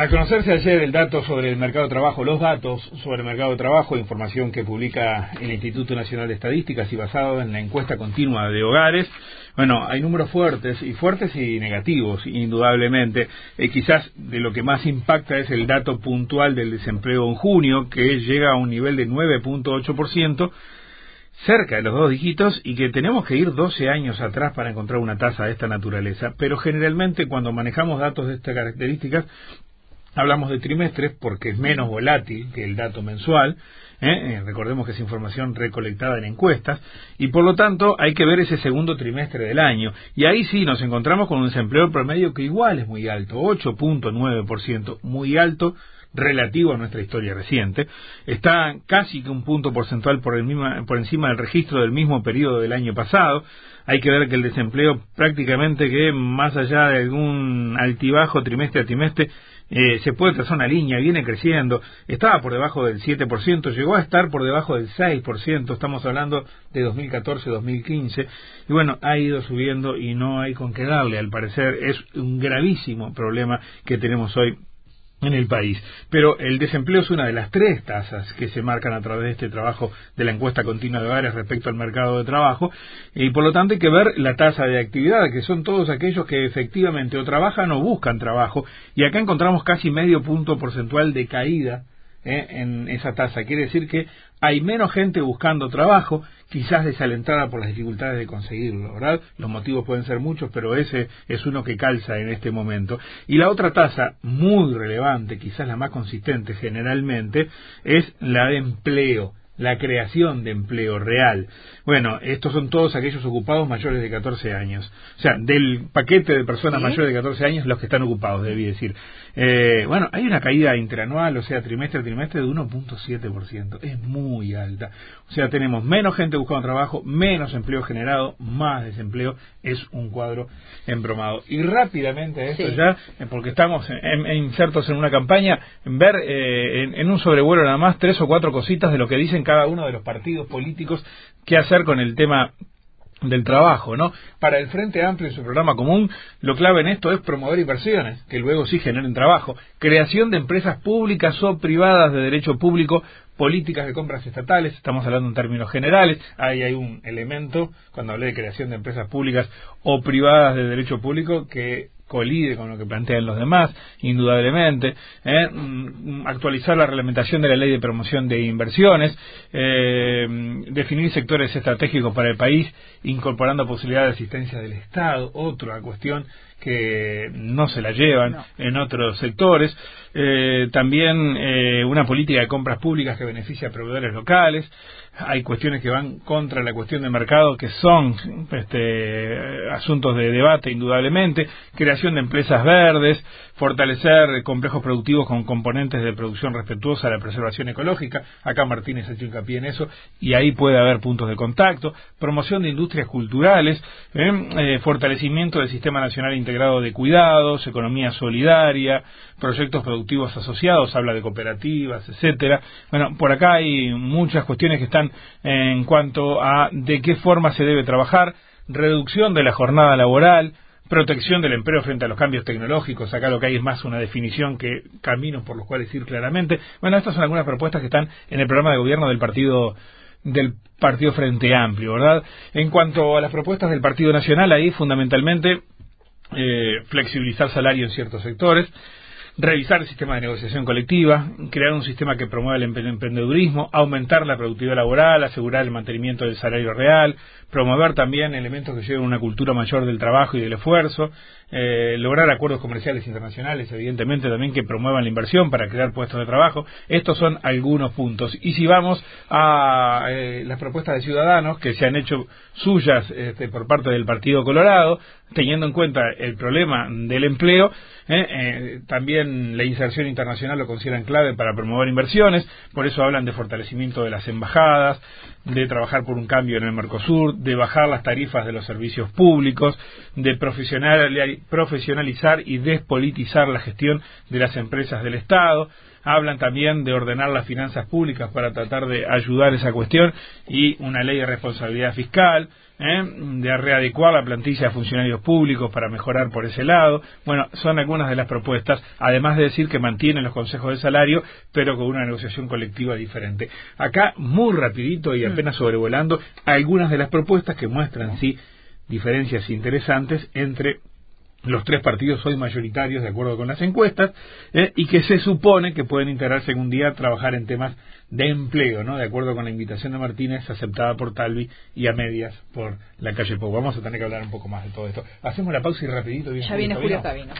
A conocerse ayer el dato sobre el mercado de trabajo, los datos sobre el mercado de trabajo, información que publica el Instituto Nacional de Estadísticas y basado en la encuesta continua de hogares, bueno, hay números fuertes y fuertes y negativos, indudablemente. Eh, quizás de lo que más impacta es el dato puntual del desempleo en junio, que llega a un nivel de 9.8%, cerca de los dos dígitos y que tenemos que ir 12 años atrás para encontrar una tasa de esta naturaleza. Pero generalmente cuando manejamos datos de estas características Hablamos de trimestres porque es menos volátil que el dato mensual. ¿eh? Eh, recordemos que es información recolectada en encuestas. Y por lo tanto hay que ver ese segundo trimestre del año. Y ahí sí nos encontramos con un desempleo promedio que igual es muy alto, 8.9%, muy alto relativo a nuestra historia reciente. Está casi que un punto porcentual por, el por encima del registro del mismo periodo del año pasado. Hay que ver que el desempleo prácticamente que más allá de algún altibajo trimestre a trimestre eh, se puede trazar una línea, viene creciendo, estaba por debajo del 7%, llegó a estar por debajo del 6%, estamos hablando de 2014-2015, y bueno, ha ido subiendo y no hay con qué darle, al parecer es un gravísimo problema que tenemos hoy en el país. Pero el desempleo es una de las tres tasas que se marcan a través de este trabajo de la encuesta continua de hogares respecto al mercado de trabajo y por lo tanto hay que ver la tasa de actividad, que son todos aquellos que efectivamente o trabajan o buscan trabajo y acá encontramos casi medio punto porcentual de caída ¿eh? en esa tasa. Quiere decir que hay menos gente buscando trabajo, quizás desalentada por las dificultades de conseguirlo, ¿verdad? Los motivos pueden ser muchos, pero ese es uno que calza en este momento. Y la otra tasa, muy relevante, quizás la más consistente generalmente, es la de empleo la creación de empleo real. Bueno, estos son todos aquellos ocupados mayores de 14 años. O sea, del paquete de personas mayores de 14 años, los que están ocupados, debí decir. Eh, bueno, hay una caída interanual, o sea, trimestre a trimestre de 1.7%. Es muy alta. O sea, tenemos menos gente buscando trabajo, menos empleo generado, más desempleo. Es un cuadro embromado. Y rápidamente esto ya, eh, porque estamos insertos en una campaña, en ver eh, en, en un sobrevuelo nada más tres o cuatro cositas de lo que dicen cada uno de los partidos políticos qué hacer con el tema del trabajo, ¿no? Para el Frente Amplio y su programa común, lo clave en esto es promover inversiones, que luego sí generen trabajo, creación de empresas públicas o privadas de derecho público, políticas de compras estatales, estamos hablando en términos generales, ahí hay un elemento, cuando hablé de creación de empresas públicas o privadas de derecho público, que colide con lo que plantean los demás, indudablemente, ¿eh? Mm, actualizar la reglamentación de la ley de promoción de inversiones, eh, definir sectores estratégicos para el país, incorporando posibilidades de asistencia del Estado, otra cuestión que no se la llevan en otros sectores, eh, también una política de compras públicas que beneficia a proveedores locales, hay cuestiones que van contra la cuestión de mercado que son este, asuntos de debate indudablemente, creación de empresas verdes, fortalecer complejos productivos con componentes de producción respetuosa a la preservación ecológica, acá Martínez ha hecho hincapié en eso, y ahí puede haber puntos de contacto, promoción de industrias culturales, ¿eh? Eh, fortalecimiento del Sistema Nacional Integrado de Cuidados, economía solidaria, proyectos productivos asociados, habla de cooperativas, etcétera. Bueno, por acá hay muchas cuestiones que están en cuanto a de qué forma se debe trabajar, reducción de la jornada laboral, protección del empleo frente a los cambios tecnológicos, acá lo que hay es más una definición que caminos por los cuales ir claramente. Bueno, estas son algunas propuestas que están en el programa de gobierno del partido del Partido Frente Amplio, ¿verdad? En cuanto a las propuestas del Partido Nacional, ahí fundamentalmente eh, flexibilizar salarios en ciertos sectores, revisar el sistema de negociación colectiva, crear un sistema que promueva el emprendedurismo, aumentar la productividad laboral, asegurar el mantenimiento del salario real, promover también elementos que lleven una cultura mayor del trabajo y del esfuerzo, eh, lograr acuerdos comerciales internacionales, evidentemente también que promuevan la inversión para crear puestos de trabajo. Estos son algunos puntos. Y si vamos a eh, las propuestas de ciudadanos que se han hecho suyas este, por parte del Partido Colorado, teniendo en cuenta el problema del empleo, eh, también la inserción internacional lo consideran clave para promover inversiones, por eso hablan de fortalecimiento de las embajadas, de trabajar por un cambio en el Mercosur, de bajar las tarifas de los servicios públicos, de profesionalizar y despolitizar la gestión de las empresas del Estado. Hablan también de ordenar las finanzas públicas para tratar de ayudar esa cuestión y una ley de responsabilidad fiscal, ¿eh? de readecuar la plantilla de funcionarios públicos para mejorar por ese lado. Bueno, son algunas de las propuestas, además de decir que mantienen los consejos de salario, pero con una negociación colectiva diferente. Acá, muy rapidito y apenas sobrevolando, algunas de las propuestas que muestran, sí, diferencias interesantes entre los tres partidos hoy mayoritarios de acuerdo con las encuestas ¿eh? y que se supone que pueden integrarse en un día a trabajar en temas de empleo, ¿no? De acuerdo con la invitación de Martínez aceptada por Talvi y a medias por la calle Pau. Vamos a tener que hablar un poco más de todo esto. Hacemos la pausa y rapidito. ya viene Julio Sabino.